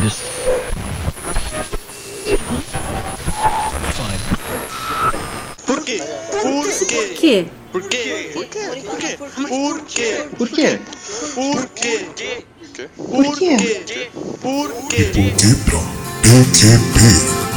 Just. Por quê? Por quê? Que? Por quê? Por quê? Por quê? Por quê? Por quê? Por quê? Por quê? Por quê? Dipra PQP. Fala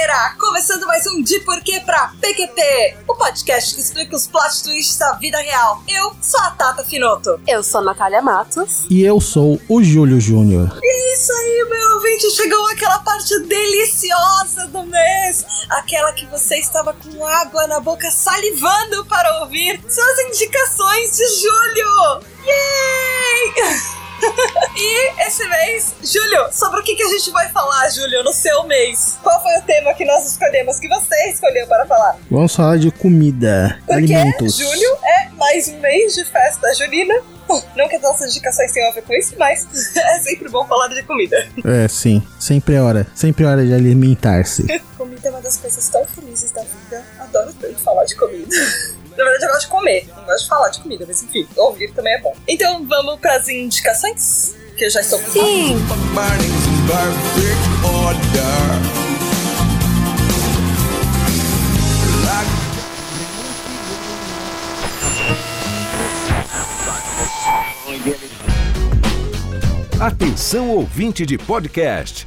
PQPQesteira! Começando mais um De Porquê pra PQP, o podcast que explica os plot twists da vida real. Eu sou a Tata Finoto. Eu sou a Natália Matos. E eu sou o Júlio Júnior. E isso aí, meu ouvinte, chegou aquela parte deliciosa do mês. Aquela que você estava com água na boca salivando para ouvir suas indicações de julho. Yay! e esse mês, Júlio, sobre o que, que a gente vai falar, Júlio, no seu mês? Qual foi o tema que nós escolhemos, que você escolheu para falar? Vamos falar de comida, Porque alimentos. julho é mais um mês de festa junina. Não que as nossas indicações tenham a ver com isso, mas é sempre bom falar de comida. É, sim. Sempre é hora. Sempre é hora de alimentar-se. Comida é uma das coisas tão felizes da vida. Adoro tanto falar de comida. Na verdade, eu gosto de comer. Não gosto de falar de comida, mas enfim, ouvir também é bom. Então vamos para as indicações? Que eu já estou com Sim. Atenção ouvinte de podcast,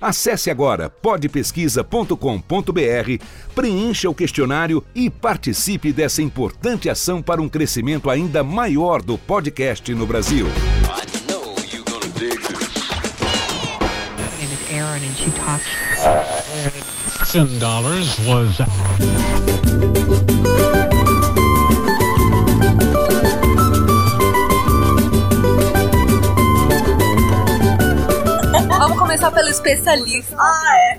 Acesse agora podpesquisa.com.br, preencha o questionário e participe dessa importante ação para um crescimento ainda maior do podcast no Brasil. Aaron, and she. Thousand dollars was. Começar pelo especialista, Ah, é.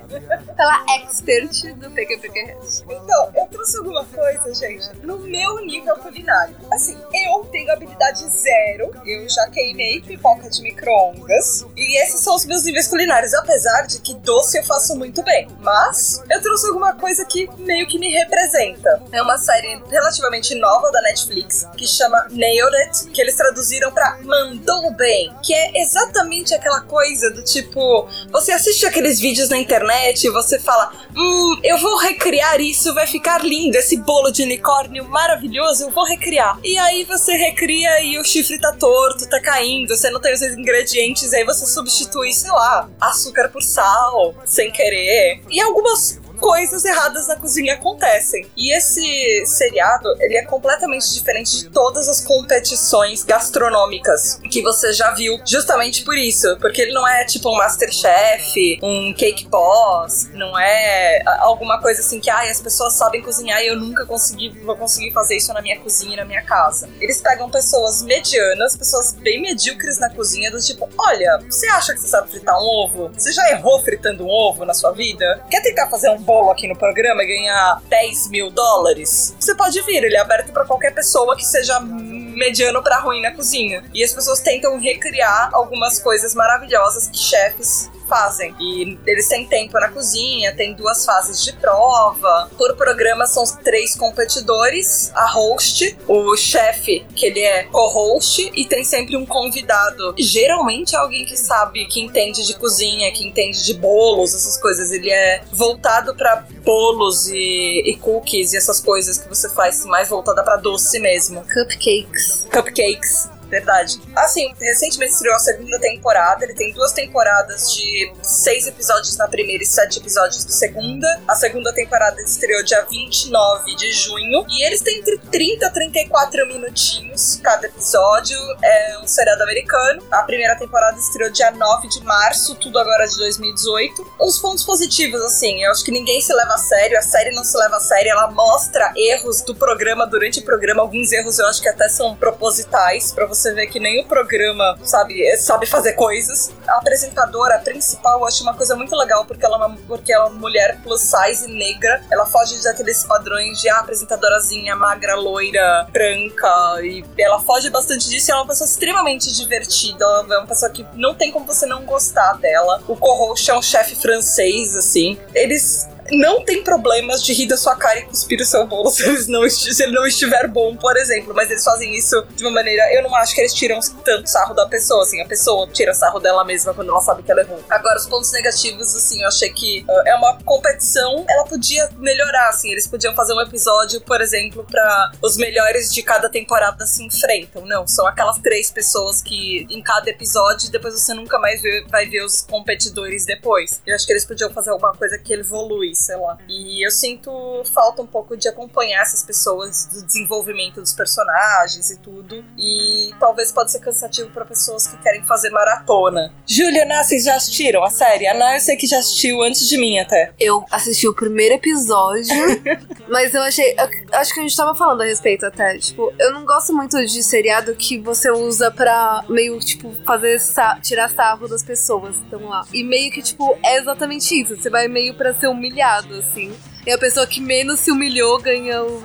Pela expert do PQPQS. Então, eu trouxe alguma coisa, gente, no meu nível culinário. Assim, eu tenho habilidade zero, eu já queimei pipoca de micro-ondas, e esses são os meus níveis culinários, apesar de que doce eu faço muito bem. Mas eu trouxe alguma coisa que meio que me representa. É uma série relativamente nova da Netflix, que chama Nailed It, que eles traduziram pra Mandou Bem, que é exatamente aquela coisa do tipo, você assiste aqueles vídeos na internet e você fala, hum, eu vou recriar isso, vai ficar lindo, esse bolo de unicórnio maravilhoso, eu vou recriar. E aí você recria e o chifre tá torto, tá caindo, você não tem os ingredientes, aí você substitui, sei lá, açúcar por sal, sem querer. E algumas coisas erradas na cozinha acontecem. E esse seriado, ele é completamente diferente de todas as competições gastronômicas que você já viu, justamente por isso, porque ele não é tipo um Masterchef, um Cake Boss, não é alguma coisa assim que ai, as pessoas sabem cozinhar e eu nunca consegui, vou conseguir fazer isso na minha cozinha na minha casa. Eles pegam pessoas medianas, pessoas bem medíocres na cozinha, do tipo, olha, você acha que você sabe fritar um ovo? Você já errou fritando um ovo na sua vida? Quer tentar fazer um bolo aqui no programa e ganhar 10 mil dólares? Você pode vir, ele é aberto pra qualquer pessoa que seja mediano pra ruim na cozinha. E as pessoas tentam recriar algumas coisas maravilhosas que chefes fazem. E eles têm tempo na cozinha, tem duas fases de prova. Por programa são três competidores, a host, o chefe, que ele é co-host, e tem sempre um convidado. Geralmente é alguém que sabe, que entende de cozinha, que entende de bolos, essas coisas. Ele é voltado pra bolos e, e cookies e essas coisas que você faz mais voltada pra doce mesmo. Cupcakes. Cupcakes. Verdade. Assim, recentemente estreou a segunda temporada. Ele tem duas temporadas de seis episódios na primeira e sete episódios na segunda. A segunda temporada estreou dia 29 de junho. E eles têm entre 30 a 34 minutinhos cada episódio. É um seriado americano. A primeira temporada estreou dia 9 de março, tudo agora de 2018. Os pontos positivos, assim, eu acho que ninguém se leva a sério, a série não se leva a sério, ela mostra erros do programa durante o programa. Alguns erros eu acho que até são propositais, pra você ver que nem o programa sabe, sabe fazer coisas. A apresentadora principal eu acho uma coisa muito legal, porque ela é uma, porque ela é uma mulher plus size negra. Ela foge daqueles padrões de ah, apresentadorazinha, magra, loira, branca. E ela foge bastante disso e ela é uma pessoa extremamente divertida. Ela é uma pessoa que não tem como você não gostar dela. O co-host é um chefe francês, assim. Eles não tem problemas de rir da sua cara e cuspir o seu bolo se, eles não se ele não estiver bom, por exemplo. Mas eles fazem isso de uma maneira. Eu não acho que eles tiram tanto sarro da pessoa, assim. A pessoa tira sarro dela mesma quando ela sabe que ela errou. Agora, os pontos negativos, assim, eu achei que uh, é uma competição. Ela podia melhorar, assim. Eles podiam fazer um episódio, por exemplo, pra os melhores de cada temporada se enfrentam. Não, são aquelas três pessoas que em cada episódio, depois você nunca mais vê- vai ver os competidores depois. Eu acho que eles podiam fazer alguma coisa que evolui, sei lá. E eu sinto falta um pouco de acompanhar essas pessoas, do desenvolvimento dos personagens e tudo. E talvez pode ser cansativo pra pessoas que querem fazer maratona. Júlia, Ana, vocês já assistiram a série? A Ana, eu sei que já assistiu antes de mim até. Eu assisti o primeiro episódio, mas eu achei. eu acho que a gente tava falando a respeito até. Tipo, eu não gosto muito de seriado que você usa pra meio, tipo, fazer sa- tirar sarro das pessoas que estão lá. E meio que, tipo, é exatamente isso. Você vai meio pra ser humilhado, assim. E a pessoa que menos se humilhou ganha o,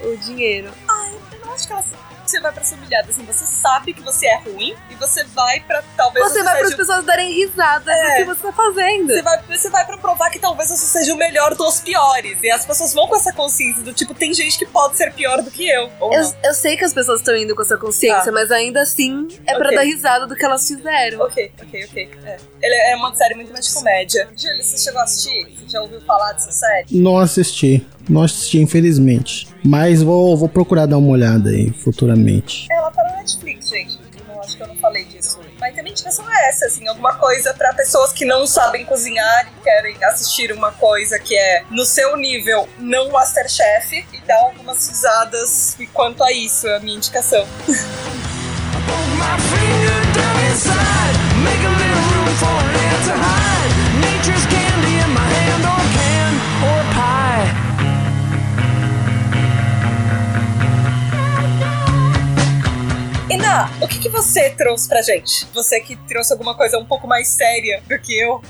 o dinheiro. Eu não acho que ela você vai pra ser humilhada, assim, você sabe que você é ruim e você vai pra talvez Você vai para as seja... pessoas darem risada É. do que você tá fazendo. Você vai, você vai pra provar que talvez você seja o melhor dos piores. E as pessoas vão com essa consciência do tipo, tem gente que pode ser pior do que eu. Eu, não. eu sei que as pessoas estão indo com essa consciência, Tá. mas ainda assim é pra Ok. dar risada do que elas fizeram. Ok, ok, ok. É. Ele é uma série muito mais de comédia. Júlia, você chegou a assistir? Você já ouviu falar dessa série? Não assisti. Não assisti, infelizmente. Mas vou, vou procurar dar uma olhada aí futuramente. Ela tá na Netflix, gente. Eu não acho que eu não falei disso. Mas também a indicação é essa, assim, alguma coisa pra pessoas que não sabem cozinhar e querem assistir uma coisa que é no seu nível, não Masterchef, e dar algumas risadas e quanto a isso, é a minha indicação. Ina, o que, que você trouxe pra gente? Você que trouxe alguma coisa um pouco mais séria do que eu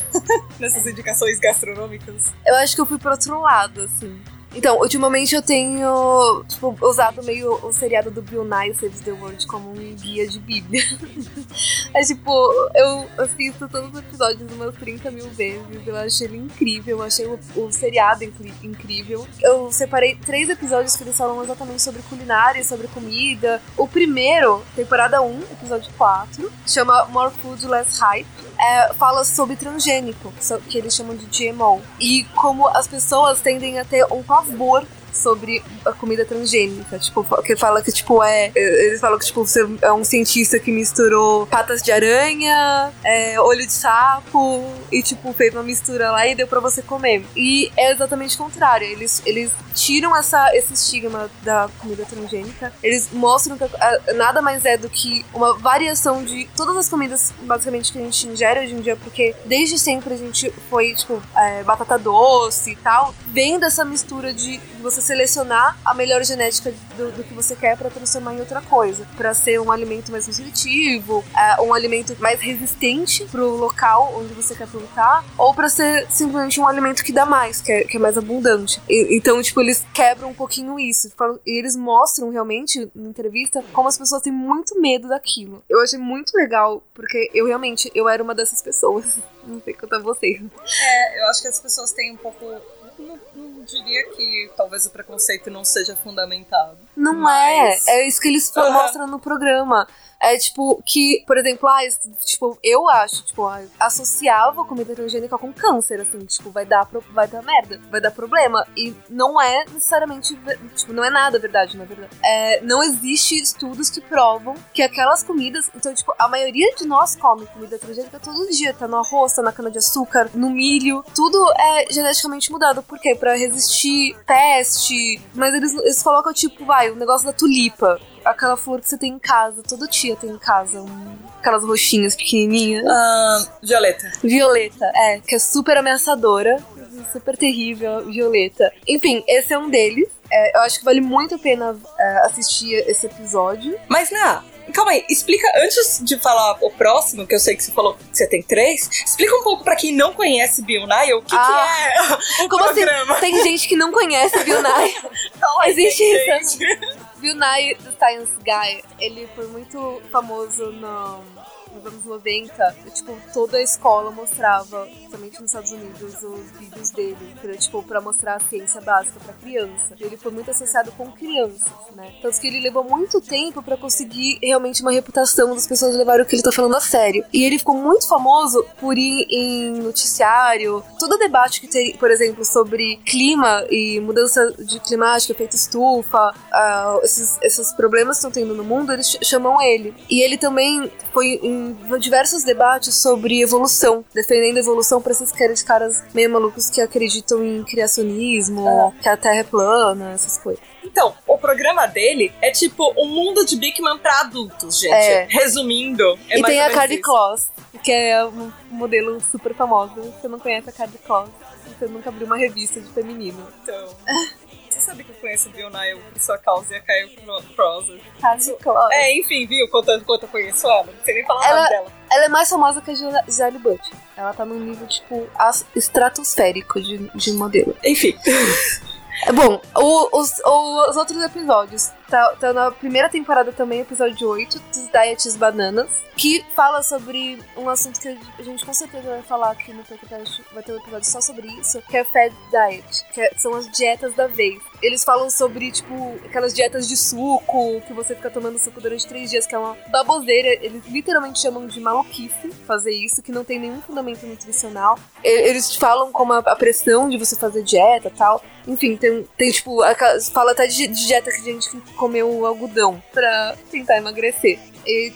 nessas indicações gastronômicas. Eu acho que eu fui pro outro lado, assim. Então, ultimamente eu tenho, tipo, usado meio o seriado do Bill Nye Saves the World como um guia de bíblia. é tipo, eu assisto todos os episódios umas 30 mil vezes. Eu achei ele incrível, eu achei o, o seriado incrível. Eu separei três episódios que eles falam exatamente sobre culinária, e sobre comida. O primeiro, temporada 1, episódio 4, chama More Food, Less Hype. É, fala sobre transgênico, que eles chamam de GMO. E como as pessoas tendem a ter um pavor sobre a comida transgênica, tipo, que fala que tipo é, eles falam que tipo você é um cientista que misturou patas de aranha, é, olho de sapo e tipo fez uma mistura lá e deu pra você comer. E é exatamente o contrário, eles eles tiram essa esse estigma da comida transgênica, eles mostram que nada mais é do que uma variação de todas as comidas basicamente que a gente ingere hoje em dia, porque desde sempre a gente foi tipo é, batata doce e tal, vem dessa mistura de você selecionar a melhor genética do, do que você quer para transformar em outra coisa, para ser um alimento mais nutritivo, é, um alimento mais resistente pro local onde você quer plantar, ou para ser simplesmente um alimento que dá mais, que é, que é mais abundante. E- então, tipo, eles quebram um pouquinho isso. Falam- E eles mostram realmente na entrevista como as pessoas têm muito medo daquilo. Eu achei muito legal, porque eu realmente eu era uma dessas pessoas. Não sei quanto a vocês. É, eu acho que as pessoas têm um pouco. Não, não diria que talvez o preconceito não seja fundamentado. Não Mas- é. É isso que eles Aham. mostram no programa. É tipo, que, por exemplo, ah, tipo, eu acho, tipo, ah, associava comida transgênica com câncer, assim, tipo, vai dar, pro- vai dar merda, vai dar problema. E não é necessariamente, tipo, não é nada verdade, na verdade. É, não existe estudos que provam que aquelas comidas, então, tipo, a maioria de nós come comida transgênica todo dia, tá no arroz, tá na cana-de-açúcar, no milho, tudo é geneticamente mudado. Por quê? Pra resistir peste, mas eles, eles colocam, tipo, vai, o negócio da tulipa. Aquela flor que você tem em casa, todo tia tem em casa, um- aquelas roxinhas pequenininhas. Ah, Violeta. Violeta, é, que é super ameaçadora, super terrível, Violeta. Enfim, esse é um deles. É, eu acho que vale muito a pena é, assistir esse episódio. Mas, Ná, calma aí, explica, antes de falar o próximo, que eu sei que você falou que você tem três, explica um pouco pra quem não conhece Bill Nye o que, Ah, que é Como assim? Tem gente que não conhece Bill Nye. Aí, Existe isso. Bill Nye, do Science Guy, ele foi muito famoso no, nos anos 90. Tipo, toda a escola mostrava, principalmente nos Estados Unidos, os vídeos dele. Pra, tipo, pra mostrar a ciência básica pra criança. Ele foi muito associado com crianças, né? Tanto que ele levou muito tempo pra conseguir realmente uma reputação das pessoas levarem o que ele tá falando a sério. E ele ficou muito famoso por ir em noticiário. Todo debate que tem, por exemplo, sobre clima e mudança de climática, efeito estufa, ah, esses, esses problemas que estão tendo no mundo, eles ch- chamam ele. E ele também foi em diversos debates sobre evolução, defendendo a evolução pra esses caras, caras meio malucos que acreditam em criacionismo, que a Terra é plana, essas coisas. Então, o programa dele é tipo um mundo de Big Man pra adultos, gente. É. Resumindo, é e tem a Cardi. Kloss, que é um modelo super famosa. Você não conhece a Cardi Kloss, você nunca abriu uma revista de feminino. Então, sabe que eu conheço Bill Nye por sua causa e a Caio Prosa. Kloss. É, enfim, viu? Contando quanto eu conheço ela. Não sei nem falar o Ela- nome dela. Ela é mais famosa que a Gis- Gisele Butcher. Ela tá num nível, tipo, estratosférico de, de modelo. Enfim. É bom, o- os, o- os outros episódios. Tá, tá na primeira temporada também, episódio 8, dos Diets Bananas, que fala sobre um assunto que a gente com certeza vai falar aqui no podcast, vai ter um episódio só sobre isso, que é Fad Diet, que é- são as dietas da vez. Eles falam sobre, tipo, aquelas dietas de suco, que você fica tomando suco durante três dias, que é uma baboseira. Eles literalmente chamam de maluquice fazer isso, que não tem nenhum fundamento nutricional. Eles falam como a, pressão de você fazer dieta tal. Enfim, tem, tem tipo, fala até de, de dieta que a gente comeu algodão pra tentar emagrecer. E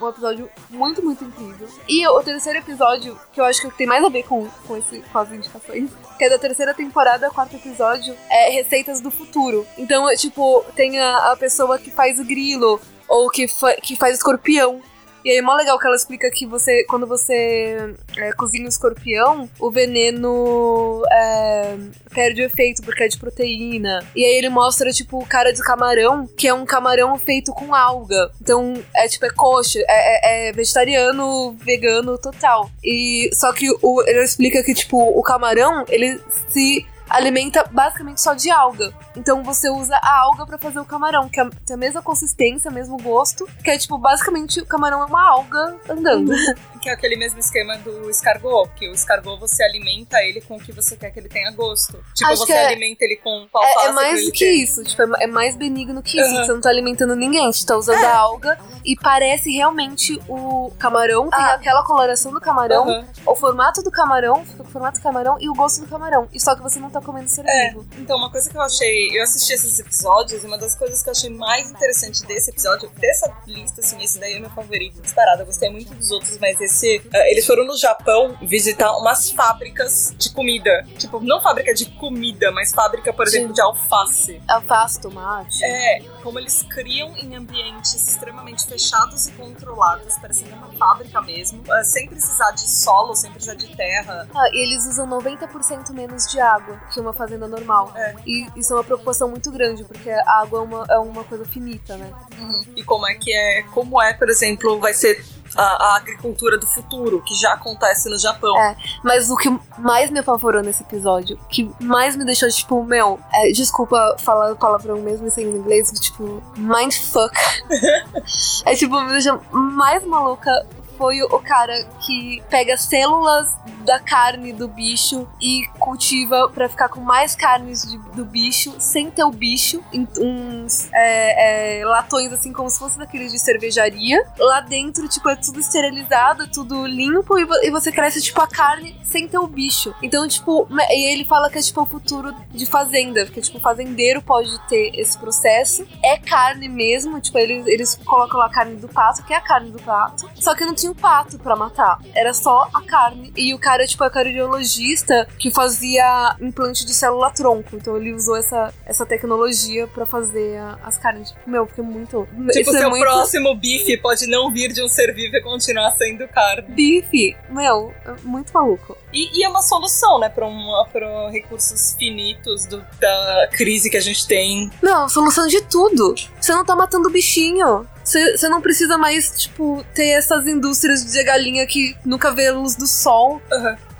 um episódio muito, muito incrível. E o terceiro episódio, que eu acho que tem mais a ver com, com, esse, com as indicações, que é da terceira temporada, quarto episódio, é Receitas do Futuro. Então, é, tipo, tem a, a pessoa que faz o grilo, ou que, fa que faz escorpião. E aí é mó legal que ela explica que você, quando você é, cozinha o escorpião, o veneno é, perde o efeito porque é de proteína. E aí ele mostra, tipo, o cara de camarão, que é um camarão feito com alga. Então, é tipo, é coxa, é, é- é vegetariano, vegano total. E só que o, ele explica que, tipo, o camarão, ele se alimenta basicamente só de alga. Então você usa a alga pra fazer o camarão, que é- tem a mesma consistência, mesmo gosto, que é tipo, basicamente o camarão é uma alga andando. Que é aquele mesmo esquema do escargot, que o escargot você alimenta ele com o que você quer que ele tenha gosto. Tipo, Acho você é- alimenta ele com alface É, é mais do que isso, tipo, é é mais benigno que isso. Aham. Você não tá alimentando ninguém, você tá usando a alga e parece realmente o camarão, tem Ah. aquela coloração do camarão, Aham. o formato do camarão, fica com o formato do camarão e o gosto do camarão. E só que você não tá comendo ser É. vivo. Então, uma coisa que eu achei. Eu assisti esses episódios, e uma das coisas que eu achei mais interessante desse episódio, dessa lista, assim, esse daí é meu favorito, disparado. Eu gostei muito dos outros, mas esse. Eh, eles foram no Japão visitar umas fábricas de comida. Tipo, não fábrica de comida, mas fábrica, por exemplo, de alface. Alface, tomate. É, como eles criam em ambientes extremamente fechados e controlados, parecendo uma fábrica mesmo, eh, sem precisar de solo, sem precisar de terra. Ah, e eles usam 90% menos de água que uma fazenda normal. É. E isso é uma preocupação muito grande, porque a água é uma, é uma coisa finita, né? E como é que é, como é, por exemplo, vai ser a, a agricultura do futuro, que já acontece no Japão. É. Mas o que mais me apavorou nesse episódio, que mais me deixou, tipo, meu, é, desculpa falar palavrão mesmo sem inglês, tipo, mindfuck. é tipo, me deixa mais maluca foi o cara que pega células da carne do bicho e cultiva pra ficar com mais carnes de- do bicho sem ter o bicho uns é, é, latões assim como se fosse daqueles de cervejaria. Lá dentro, tipo, é tudo esterilizado, é tudo limpo e, e você cresce, tipo, a carne sem ter o bicho. Então, tipo, e ele fala que é tipo o futuro de fazenda, porque, tipo, o fazendeiro pode ter esse processo. É carne mesmo, tipo, eles, eles colocam lá a carne do pato, que é a carne do pato. Só que não tinha o pato pra matar. Era só a carne. E o cara, tipo, é cardiologista que fazia implante de célula-tronco. Então ele usou essa, essa tecnologia pra fazer a- as carnes. Tipo, meu, porque muito. Tipo, é seu muito próximo bife pode não vir de um ser vivo e continuar sendo carne. bife. Meu, é muito maluco. E, e é uma solução, né, para um, pra recursos finitos do- da crise que a gente tem. Não, solução de tudo. Você não tá matando o bichinho. Você não precisa mais, tipo, ter essas indústrias de galinha que nunca vê a luz do sol.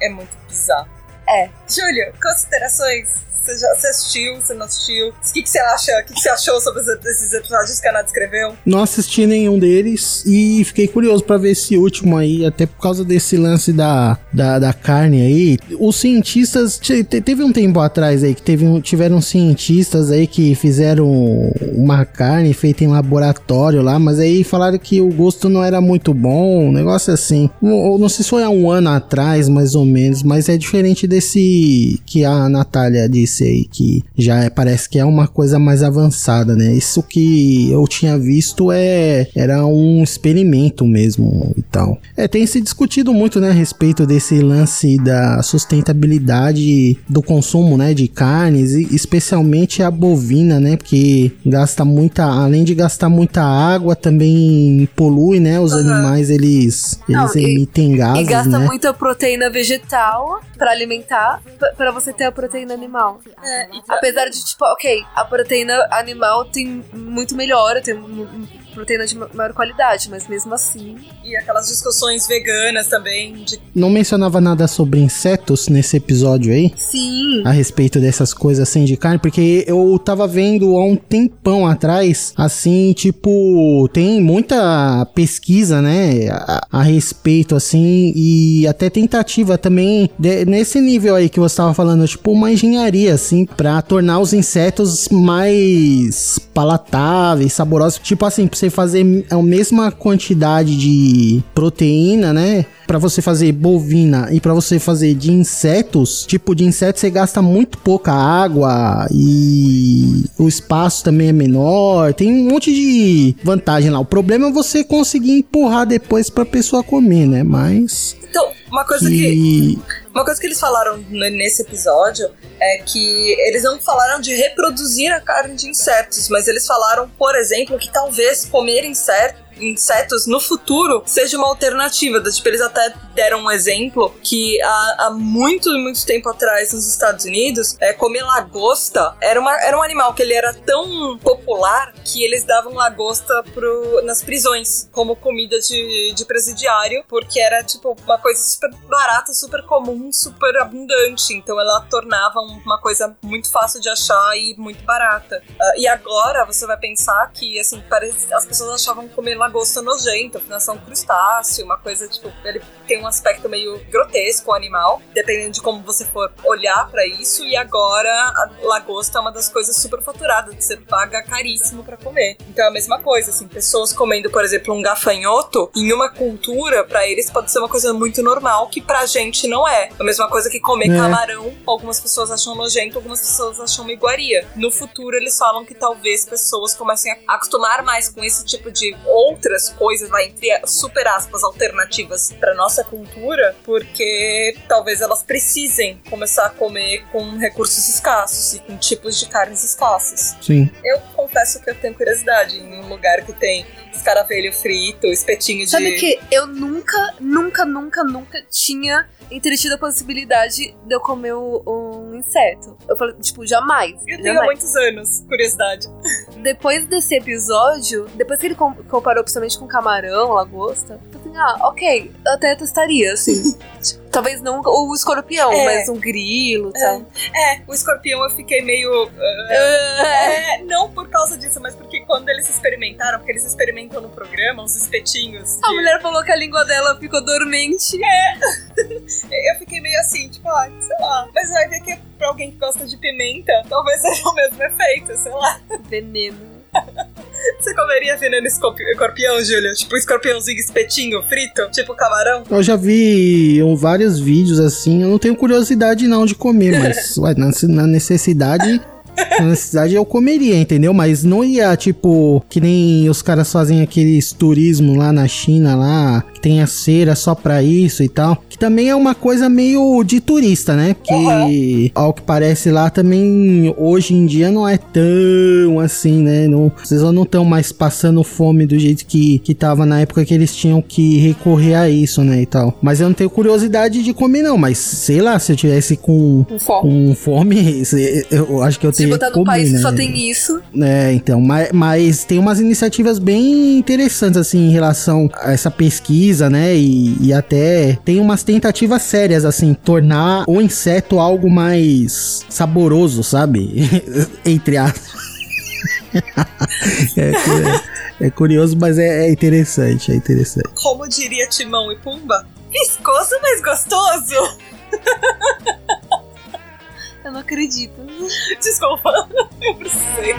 É muito bizarro. É. Júlio, considerações? Você já assistiu? Você não assistiu? O que, que você acha? O que, que você achou sobre esses- episódios que a Nath escreveu? Não assisti nenhum deles e fiquei curioso pra ver esse último aí, até por causa desse lance da, da, da carne aí. Os cientistas. te- te- Teve um tempo atrás aí que teve, um- tiveram cientistas aí que fizeram uma carne feita em laboratório lá, mas aí falaram que o gosto não era muito bom, um negócio assim. Não, não sei se foi há um ano atrás, mais ou menos, mas é diferente desse que a Natália disse aí, que já é- parece que é uma coisa mais avançada, né? Isso que eu tinha visto é era um experimento mesmo e tal. É, tem se discutido muito, né, a respeito desse lance da sustentabilidade do consumo, né, de carnes, e especialmente a bovina, né, porque gasta muita, além de gastar muita água, também polui, né, os animais eles eles e- emitem gases, e gasta né? muita proteína vegetal pra alimentar, p- pra você ter a proteína animal. É, Apesar de, tipo, ok, a proteína animal tem muito melhor, tem proteína de ma- maior qualidade, mas mesmo assim. E aquelas discussões veganas também, de Não mencionava nada sobre insetos nesse episódio aí? Sim. a respeito dessas coisas assim de carne, porque eu tava vendo há um tempão atrás, assim, tipo, tem muita pesquisa, né, a, a respeito, assim, e até tentativa também de- nesse nível aí que você tava falando, tipo, uma engenharia, assim, pra tornar os insetos mais palatáveis, saborosos, tipo assim, pra você fazer a mesma quantidade de proteína, né, Pra você fazer bovina e pra você fazer de insetos, tipo de inseto você gasta muito pouca água e o espaço também é menor. Tem um monte de vantagem lá. O problema é você conseguir empurrar depois pra pessoa comer, né? Mas Então, uma coisa que, que uma coisa que eles falaram nesse episódio é que eles não falaram de reproduzir a carne de insetos, mas eles falaram, por exemplo, que talvez comer insetos insetos no futuro seja uma alternativa. Tipo, eles até deram um exemplo que há, há muito, muito tempo atrás nos Estados Unidos, é, comer lagosta era, uma, era um animal que ele era tão popular que eles davam lagosta pro, nas prisões como comida de, de presidiário, porque era tipo uma coisa super barata, super comum, super abundante. Então ela tornava um- uma coisa muito fácil de achar e muito barata. Ah, e agora você vai pensar que assim, parece, as pessoas achavam comer lagosta nojento, afinal são crustáceo, uma coisa tipo, ele tem um aspecto meio grotesco o animal, dependendo de como você for olhar pra isso. E agora a lagosta é uma das coisas super faturadas, você paga caríssimo pra comer. Então é a mesma coisa, assim, pessoas comendo, por exemplo, um gafanhoto, em uma cultura, pra eles pode ser uma coisa muito normal, que pra gente não é. A mesma coisa que comer É. camarão, algumas pessoas acham nojento, algumas pessoas acham uma iguaria. No futuro, eles falam que talvez pessoas comecem a acostumar mais com esse tipo de outras coisas, vai, entre super aspas, alternativas pra nossa cultura, porque talvez elas precisem começar a comer com recursos escassos e com tipos de carnes escassas. sim. Eu confesso que eu tenho curiosidade em um lugar que tem escaravelho frito, espetinho de. Sabe que eu nunca, nunca, nunca, nunca tinha entretido a possibilidade de eu comer um inseto. Eu falei, tipo, jamais. Eu tenho há jamais. muitos anos curiosidade. Depois desse episódio, depois que ele com- comparou principalmente com camarão, lagosta, eu falei, ah, ok, eu até testaria, assim. Talvez não o escorpião, É. mas um grilo e tal. É, o escorpião eu fiquei meio. ah, é, não por causa disso, mas porque quando eles experimentaram, porque eles experimentam no programa, uns espetinhos. A mulher falou que a língua dela ficou dormente. Eu fiquei meio assim, tipo, ah, sei lá. Mas vai ver que é pra alguém que gosta de pimenta, talvez seja o mesmo efeito, sei lá. Veneno. Você comeria veneno escorpi- escorpião, Júlia? Tipo, escorpiãozinho espetinho, frito? Tipo camarão? Eu já vi vários vídeos assim, eu não tenho curiosidade não de comer, mas ué, na, necessidade. Na necessidade eu comeria, entendeu? Mas não ia, tipo, que nem os caras fazem aqueles turismo lá na China, lá, tem a cera só pra isso e tal. Que também é uma coisa meio de turista, né? Porque, ao que parece lá, também hoje em dia não é tão assim, né? Não, vocês não estão mais passando fome do jeito que, que tava na época que eles tinham que recorrer a isso, né? E tal. Mas eu não tenho curiosidade de comer, não. Mas sei lá, se eu tivesse com, com fome, se- eu acho que eu Se teria botar que num comer, país né? que só tem isso. É, então, mas, mas tem umas iniciativas bem interessantes, assim, em relação a essa pesquisa, né? E, e até tem umas tentativas sérias, assim, tornar o inseto algo mais saboroso, sabe? Entre aspas. é, cu- é curioso, mas é, é interessante, é interessante. Como diria Timão e Pumba? Viscoso, mas gostoso! Eu não acredito. Desculpa, eu precisei.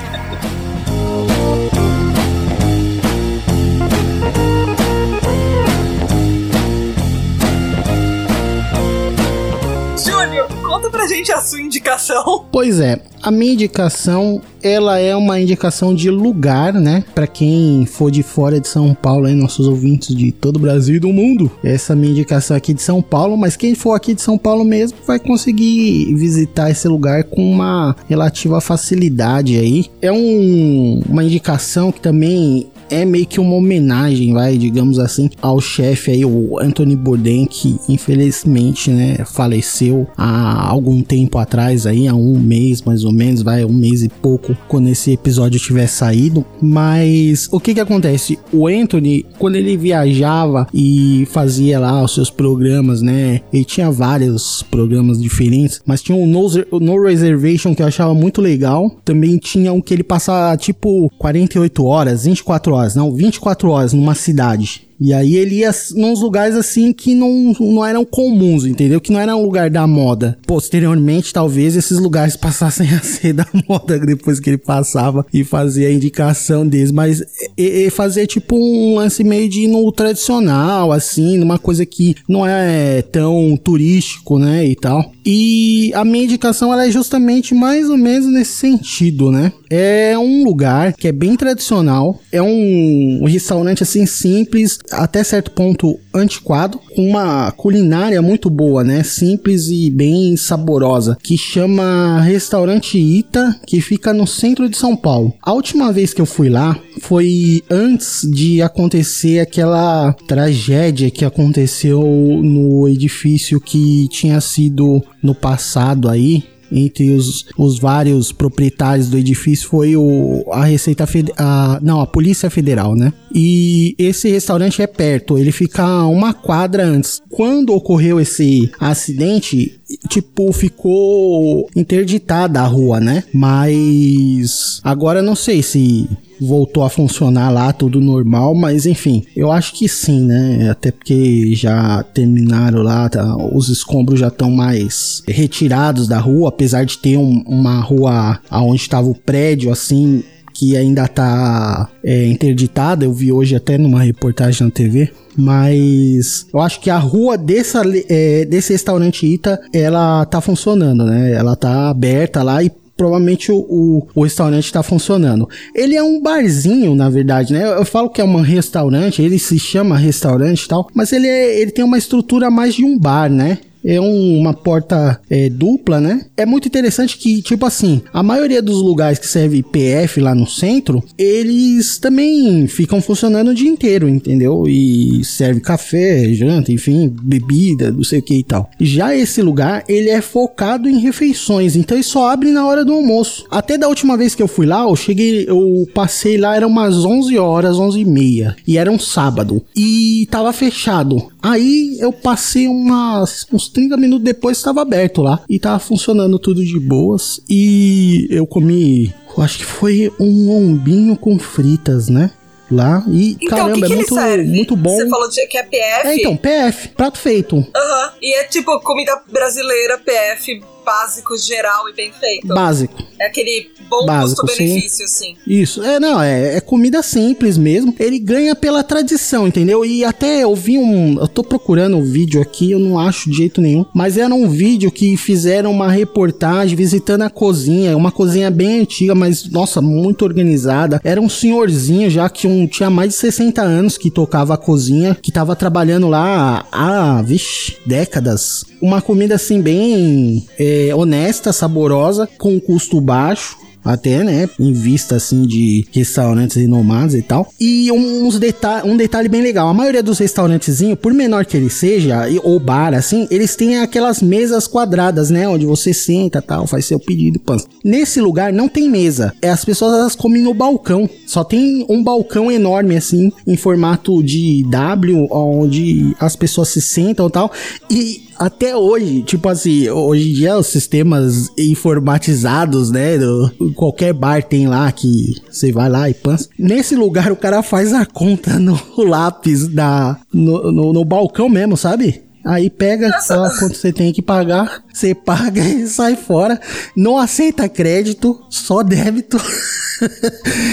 Júlio, conta pra gente a sua indicação. Pois é, a minha indicação, ela é uma indicação de lugar, né? Pra quem for de fora de São Paulo, aí, nossos ouvintes de todo o Brasil e do mundo. Essa é minha indicação aqui de São Paulo, mas quem for aqui de São Paulo mesmo vai conseguir visitar esse lugar com uma relativa facilidade aí. É um, uma indicação que também é meio que uma homenagem, vai, digamos assim, ao chefe aí, o Anthony Bourdain, que infelizmente, né, faleceu há algum tempo atrás aí, há um mês mais ou menos, vai, um mês e pouco, quando esse episódio tiver saído. Mas o que que acontece? O Anthony, quando ele viajava e fazia lá os seus programas, né, ele tinha vários programas diferentes, mas tinha um No, o no Reservation que eu achava muito legal. Também tinha um que ele passava tipo 48 horas, 24 horas, não, 24 horas numa cidade. E aí ele ia nos lugares assim que não, não eram comuns, entendeu? Que não era um lugar da moda. Posteriormente, talvez esses lugares passassem a ser da moda depois que ele passava e fazia a indicação deles. Mas e, e fazer tipo um lance meio de no tradicional, assim, numa coisa que não é tão turístico, né? E tal. E a minha indicação ela é justamente mais ou menos nesse sentido, né? É um lugar que é bem tradicional, é um, um restaurante assim simples, até certo ponto antiquado, uma culinária muito boa, né? Simples e bem saborosa, que chama Restaurante Ita, que fica no centro de São Paulo. A última vez que eu fui lá foi antes de acontecer aquela tragédia que aconteceu no edifício que tinha sido no passado aí, entre os, os vários proprietários do edifício foi o, a Receita Federal. Não, a Polícia Federal, né? E esse restaurante é perto, ele fica uma quadra antes. Quando ocorreu esse acidente, tipo, ficou interditada a rua, né? Mas agora não sei se voltou a funcionar lá, tudo normal, mas enfim, eu acho que sim, né? Até porque já terminaram lá, tá, os escombros já estão mais retirados da rua, apesar de ter um- uma rua aonde estava o prédio, assim, que ainda tá é, interditada. Eu vi hoje até numa reportagem na TV. Mas eu acho que a rua dessa, é, desse restaurante Ita, ela tá funcionando, né? Ela tá aberta lá e provavelmente o, o, o restaurante está funcionando. Ele é um barzinho, na verdade, né? Eu, eu falo que é um restaurante, ele se chama restaurante e tal, mas ele, é, ele tem uma estrutura mais de um bar, né? É um- uma porta é, dupla, né? É muito interessante que, tipo assim, a maioria dos lugares que serve PF lá no centro, eles também ficam funcionando o dia inteiro, entendeu? E serve café, janta, enfim, bebida, não sei o que e tal. Já esse lugar, ele é focado em refeições, então ele só abre na hora do almoço. Até da última vez que eu fui lá, eu cheguei, eu passei lá, eram umas 11 horas, 11 e meia, e era um sábado, e tava fechado. Aí eu passei umas, uns uns 30 minutos depois estava aberto lá e tava funcionando tudo de boas. E eu comi, eu acho que foi um lombinho com fritas, né? Lá e Então, caramba, que, que é muito, muito bom. Você falou de, que é PF? É, então, PF, prato feito. Aham. E é tipo comida brasileira, PF, básico, geral e bem feito. Básico. é aquele bom custo-benefício, assim. Isso, é, não, é, é comida simples mesmo. Ele ganha pela tradição, entendeu? E até eu vi um. Eu tô procurando um vídeo aqui, eu não acho de jeito nenhum. Mas era um vídeo que fizeram uma reportagem visitando a cozinha. Uma cozinha bem antiga, mas, nossa, muito organizada. Era um senhorzinho já que um, tinha mais de 60 anos que tocava a cozinha, que tava trabalhando lá há, vixe, décadas. Uma comida assim, bem é, honesta, saborosa, com custo baixo até, né, em vista assim de restaurantes renomados e tal. E uns deta um detalhe bem legal, a maioria dos restaurantezinhos, por menor que ele seja, ou bar assim, eles têm aquelas mesas quadradas, né, onde você senta, tal, faz seu pedido, pan. Nesse lugar não tem mesa. É as pessoas elas comem no balcão. Só tem um balcão enorme assim, em formato de W, onde as pessoas se sentam tal. E até hoje, tipo assim, hoje em dia os sistemas informatizados, né? do- qualquer bar tem lá que você vai lá e pança. Nesse lugar o cara faz a conta no lápis da, no, no, no balcão mesmo, sabe? Aí pega, fala quanto você tem que pagar, você paga e sai fora. Não aceita crédito, só débito.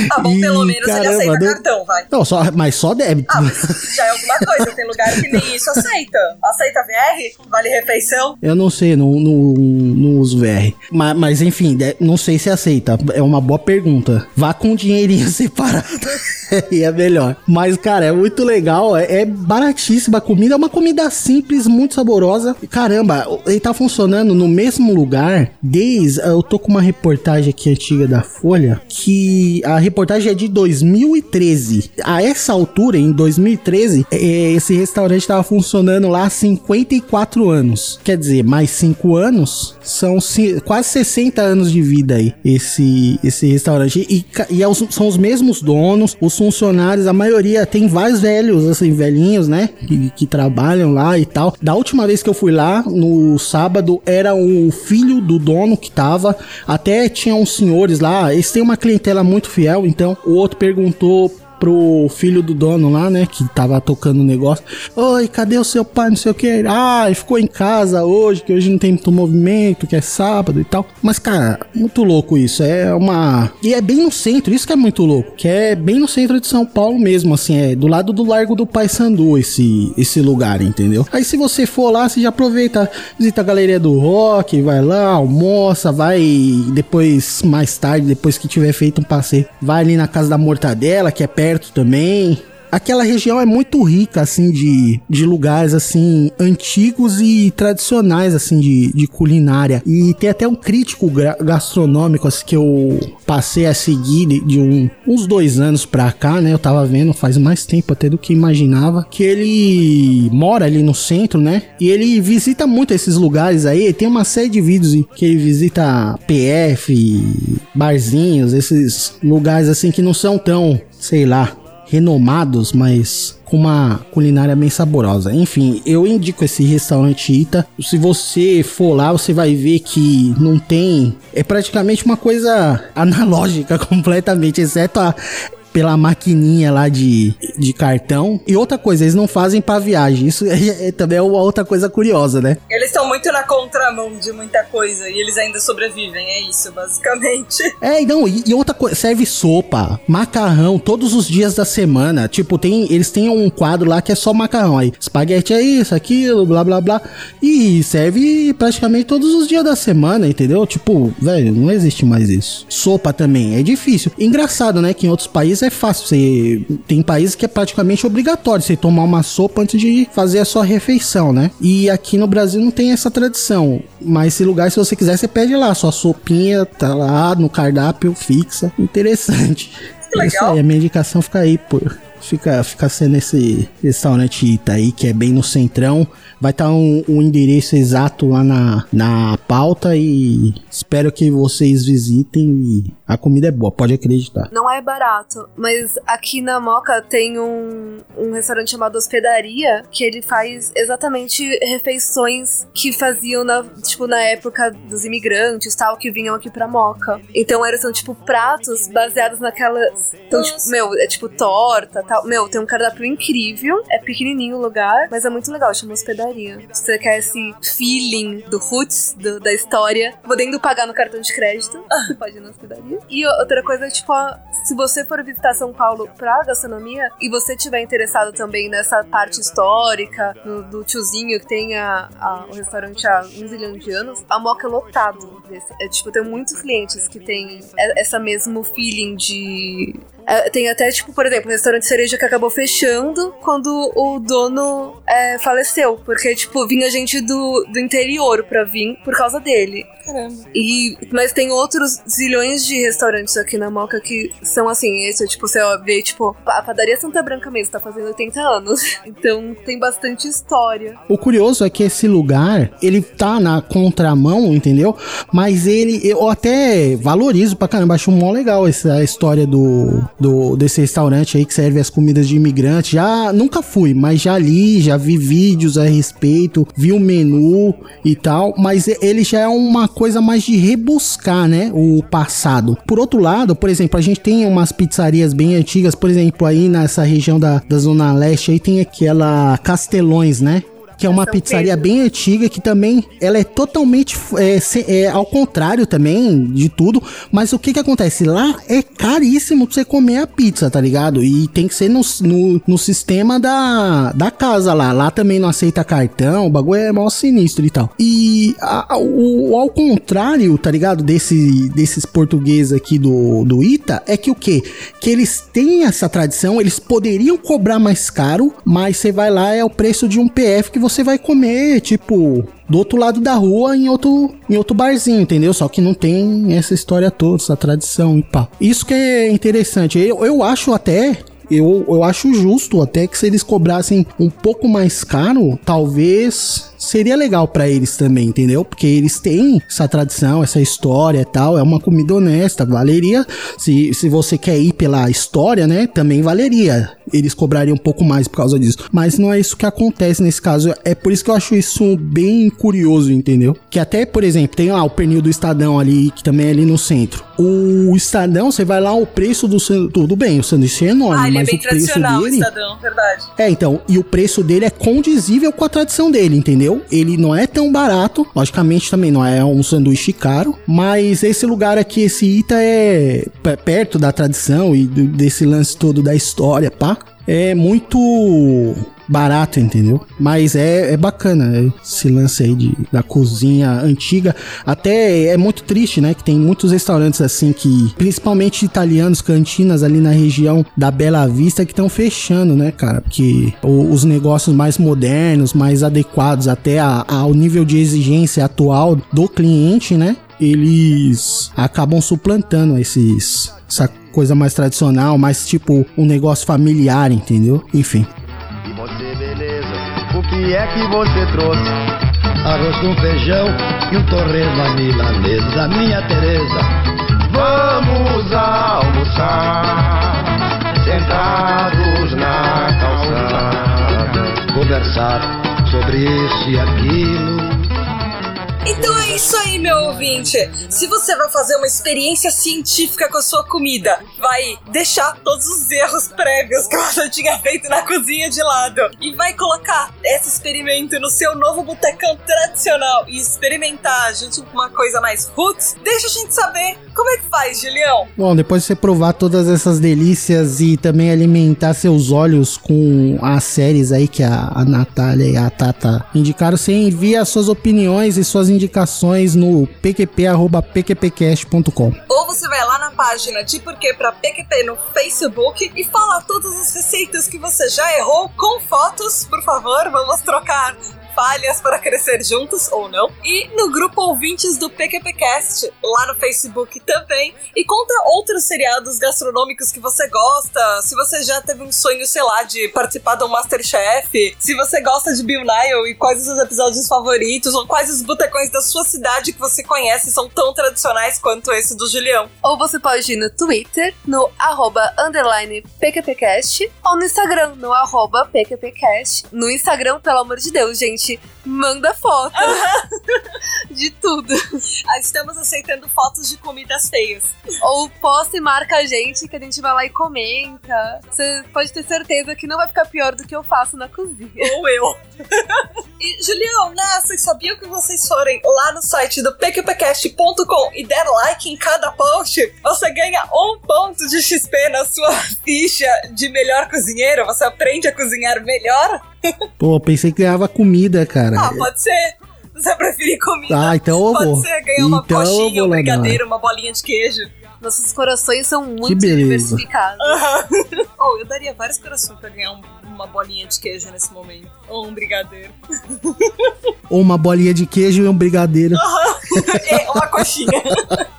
Tá bom, E, pelo menos ele caramba, aceita não- cartão, vai. Não, só, mas só débito. Ah, já é alguma coisa. Tem lugar que nem isso aceita. Aceita VR? Vale refeição? Eu não sei, não, não, não uso VR. Mas, mas enfim, não sei se aceita. É uma boa pergunta. Vá com o dinheirinho separado. e é melhor. Mas, cara, é muito legal. É, é baratíssima a comida. É uma comida simples, muito saborosa. Caramba, ele tá funcionando no mesmo lugar desde. Eu tô com uma reportagem aqui antiga da Folha. Que a reportagem é de 2013. A essa altura, em 2013, é, esse restaurante tava funcionando lá há 54 anos. Quer dizer, mais 5 anos são quase 60 anos de vida aí. Esse, esse restaurante. E, e é são os mesmos donos, os funcionários, a maioria tem vários velhos, assim, velhinhos, né? Que, que trabalham lá e tal. Da última vez que eu fui lá, no sábado, era o filho do dono que tava. Até tinha uns senhores lá. Eles têm uma clientela muito fiel, então o outro perguntou pro filho do dono lá, né, que tava tocando o negócio. Oi, cadê o seu pai? Não sei o que. Ah, ficou em casa hoje, que hoje não tem muito movimento, que é sábado e tal. Mas, cara, muito louco isso. É uma. E é bem no centro, isso que é muito louco. Que é bem no centro de São Paulo mesmo, assim, é do lado do Largo do Paissandu esse, esse lugar, entendeu? Aí se você for lá, você já aproveita, visita a galeria do rock, vai lá, almoça, vai depois, mais tarde, depois que tiver feito um passeio, vai ali na casa da mortadela, que é perto também. Aquela região é muito rica, assim, de, de lugares, assim, antigos e tradicionais, assim, de, de culinária. E tem até um crítico gastronômico, assim, que eu passei a seguir de, de um- uns dois anos pra cá, né? Eu tava vendo faz mais tempo até do que imaginava. Que ele mora ali no centro, né? E ele visita muito esses lugares aí. Tem uma série de vídeos que ele visita PF, barzinhos, esses lugares, assim, que não são tão, sei lá, renomados, mas com uma culinária bem saborosa. Enfim, eu indico esse restaurante Ita. Se você for lá, você vai ver que não tem. É praticamente uma coisa analógica completamente, exceto a. Pela maquininha lá de, de cartão. E outra coisa, eles não fazem pra viagem. Isso é, é também uma outra coisa curiosa, né? Eles estão muito na contramão de muita coisa e eles ainda sobrevivem, é isso, basicamente. É, não, e, e outra coisa, serve sopa, macarrão todos os dias da semana. Tipo, tem, eles têm um quadro lá que é só macarrão. Aí, espaguete é isso, aquilo, blá blá blá. E serve praticamente todos os dias da semana, entendeu? Tipo, velho, não existe mais isso. Sopa também, é difícil. Engraçado, né? Que em outros países é fácil. Você, tem países que é praticamente obrigatório você tomar uma sopa antes de fazer a sua refeição, né? E aqui no Brasil não tem essa tradição. Mas esse lugar, se você quiser, você pede lá. Sua sopinha tá lá no cardápio fixa. Interessante. Que É isso legal. aí, a minha indicação fica aí por. Fica, fica sendo esse restaurante Ita aí, que é bem no centrão. Vai estar um, um endereço exato lá na, na pauta e espero que vocês visitem. E a comida é boa, pode acreditar. Não é barato, mas aqui na Moca tem um, um restaurante chamado Hospedaria que ele faz exatamente refeições que faziam na, tipo, na época dos imigrantes tal, que vinham aqui pra Moca. Então eram são tipo pratos baseados naquelas. Então, tipo, meu, é tipo torta tal. Meu, tem um cardápio incrível. É pequenininho o lugar, mas é muito legal, chama Hospedaria. Se você quer esse feeling do roots, do- da história, podendo pagar no cartão de crédito, você pode ir na hospedaria. E outra coisa, tipo, se você for visitar São Paulo pra gastronomia e você tiver interessado também nessa parte histórica, no- do tiozinho que tem a, a- o restaurante há um zilhão de anos, a Moca é lotado desse. É, tipo, tem muitos clientes que tem essa mesmo feeling de tem até, tipo, por exemplo, o restaurante Cereja que acabou fechando quando o dono é, faleceu. Porque, tipo, vinha gente do, do interior pra vir por causa dele. Caramba. E, mas tem outros zilhões de restaurantes aqui na Moca que são assim, esse é tipo, você vê, tipo, a padaria Santa Branca mesmo tá fazendo 80 anos. Então tem bastante história. O curioso é que esse lugar, ele tá na contramão, entendeu? Mas ele, eu até valorizo pra caramba, acho mó legal essa história do, do desse restaurante aí que serve as comidas de imigrante. Já nunca fui, mas já li, já vi vídeos a respeito, vi o menu e tal, mas ele já é uma coisa mais de rebuscar, né, o passado. Por outro lado, por exemplo, a gente tem umas pizzarias bem antigas, por exemplo, aí nessa região da, da Zona Leste aí tem aquela Castelões, né? Que é uma São pizzaria Pedro. bem antiga que também ela é totalmente é, se- é, ao contrário também de tudo, mas o que que acontece lá é caríssimo pra você comer a pizza, tá ligado? E tem que ser no, no, no sistema da, da casa lá, lá também não aceita cartão, o bagulho é mó sinistro e tal. E a- o, ao contrário, tá ligado? Desse, desses portugueses aqui do, do Ita, é que o que? Que eles têm essa tradição, eles poderiam cobrar mais caro, mas você vai lá, é o preço de um PF que você vai comer, tipo, do outro lado da rua, em outro, em outro barzinho, entendeu? Só que não tem essa história toda, essa tradição e pá. Isso que é interessante. Eu, eu acho até. Eu, eu acho justo até que se eles cobrassem um pouco mais caro, talvez seria legal pra eles também, entendeu? Porque eles têm essa tradição, essa história e tal, é uma comida honesta, valeria. Se, se você quer ir pela história, né, também valeria. Eles cobrariam um pouco mais por causa disso. Mas não é isso que acontece nesse caso. É por isso que eu acho isso bem curioso, entendeu? Que até, por exemplo, tem lá o pernil do Estadão ali, que também é ali no centro. O Estadão, você vai lá, o preço do sanduíche, tudo bem, o sanduíche é enorme, Ah, ele é mas bem o preço tradicional, o dele... Estadão, verdade. É, então, e o preço dele é condizível com a tradição dele, entendeu? Ele não é tão barato, logicamente também não é um sanduíche caro, mas esse lugar aqui, esse Ita é perto da tradição e desse lance todo da história, pá. É muito barato, entendeu? Mas é, é bacana é, esse lance aí de, da cozinha antiga. Até é muito triste, né? Que tem muitos restaurantes assim que, principalmente italianos, cantinas ali na região da Bela Vista, que estão fechando, né, cara? Porque os negócios mais modernos, mais adequados até a- ao nível de exigência atual do cliente, né? Eles acabam suplantando esses. Essa coisa mais tradicional, mais tipo um negócio familiar, entendeu? Enfim. Que é que você trouxe? Arroz com feijão e um torresmo à milanesa, minha Teresa. Vamos almoçar, sentados na calçada, conversar sobre isso e aquilo. Então é isso aí, meu ouvinte. Se você vai fazer uma experiência científica com a sua comida, vai deixar todos os erros prévios que você tinha feito na cozinha de lado e vai colocar esse experimento no seu novo botecão tradicional e experimentar junto com uma coisa mais roots, deixa a gente saber como é que faz, Julião. Bom, depois de você provar todas essas delícias e também alimentar seus olhos com as séries aí que a, a Natália e a Tata indicaram, você envia suas opiniões e suas indicações no pqp.pqpcast.com. Ou você vai lá na página de Porquê pra PQP no Facebook e fala todas as receitas que você já errou com fotos, por favor, vamos trocar falhas para crescer juntos ou não. E no grupo ouvintes do PQPcast, lá no Facebook também. E conta outros seriados gastronômicos que você gosta. Se você já teve um sonho, sei lá, de participar do Masterchef. Se você gosta de Bill Nile e quais os seus episódios favoritos. Ou quais os botecões da sua cidade que você conhece são tão tradicionais quanto esse do Julião. Ou você pode ir no Twitter, no arroba underline PQPcast, ou no Instagram, no arroba PQPcast. No Instagram, pelo amor de Deus, gente, manda foto de tudo. Estamos aceitando fotos de comidas feias. Ou posta e marca a gente, que a gente vai lá e comenta. Você pode ter certeza que não vai ficar pior do que eu faço na cozinha. Ou eu. e, Julião, né, vocês sabiam que vocês forem lá no site do pqpcast.com e der like em cada post, você ganha um ponto de XP na sua ficha de melhor cozinheiro? Você aprende a cozinhar melhor? Pô, pensei que ganhava comida, cara. Ah, pode ser. Você preferir comida? Ah, então eu pode vou. ser ganhar uma Então coxinha, um brigadeiro, uma bolinha de queijo. Nossos corações são muito diversificados. oh, eu daria vários corações pra ganhar um- uma bolinha de queijo nesse momento. Ou um brigadeiro. Ou uma bolinha de queijo e um brigadeiro. é, uma coxinha.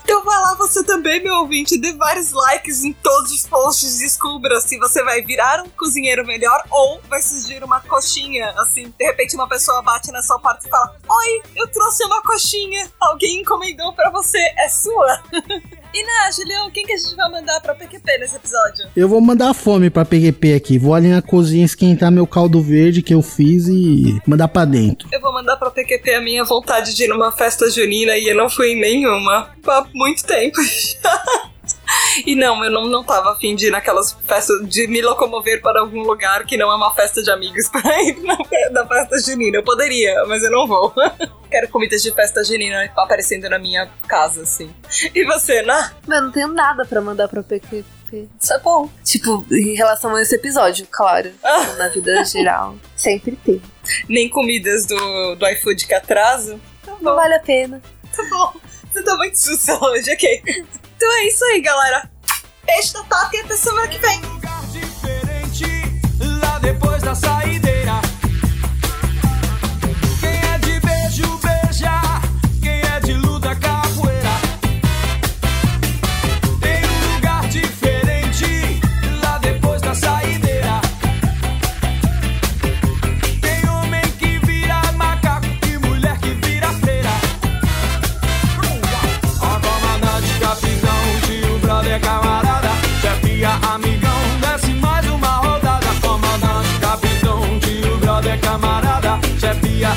então vai lá você também, meu ouvinte, dê vários likes em todos os posts, descubra se você vai virar um cozinheiro melhor ou vai surgir uma coxinha, assim, de repente uma pessoa bate na sua porta e fala, Oi, eu trouxe uma coxinha, alguém encomendou pra você, é sua? E na Julião, quem que a gente vai mandar pra PQP nesse episódio? Eu vou mandar fome pra PQP aqui. Vou ali na cozinha esquentar meu caldo verde que eu fiz e mandar pra dentro. Eu vou mandar pra PQP a minha vontade de ir numa festa junina e eu não fui em nenhuma há muito tempo. E não, eu não, não tava afim de ir naquelas festas, de me locomover para algum lugar que não é uma festa de amigos pra ir na, na festa junina. Eu poderia, mas eu não vou. Quero comidas de festa junina aparecendo na minha casa, assim. E você, Ná? Mas eu não tenho nada pra mandar pra PQP. Isso é bom. Tipo, em relação a esse episódio, claro. Ah. Na vida geral. Sempre tem. Nem comidas do, do iFood que atrasam? Tá. Não vale a pena. Tá bom. Você tá muito sussa hoje, ok? Então é isso aí, galera. Beijo da Tata e até semana que vem.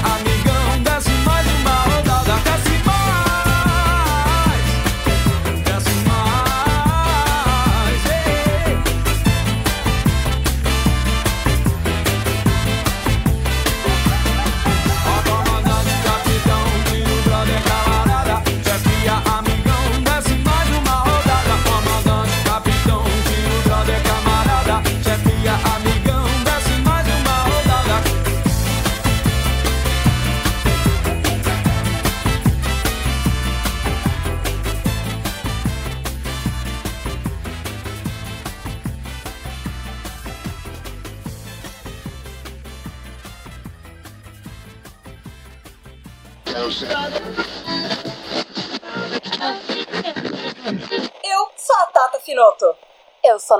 I'm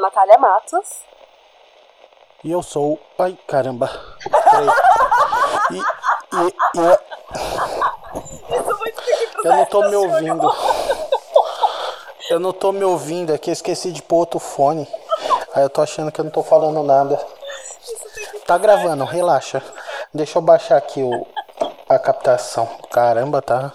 Natália Matos. E eu sou. Ai, caramba. E, e, e eu, eu não tô me sua ouvindo. Eu não tô me ouvindo, é que eu esqueci de pôr outro fone. Aí eu tô achando que eu não tô falando nada. Tá gravando, relaxa. Deixa eu baixar aqui o, a captação. Caramba, tá.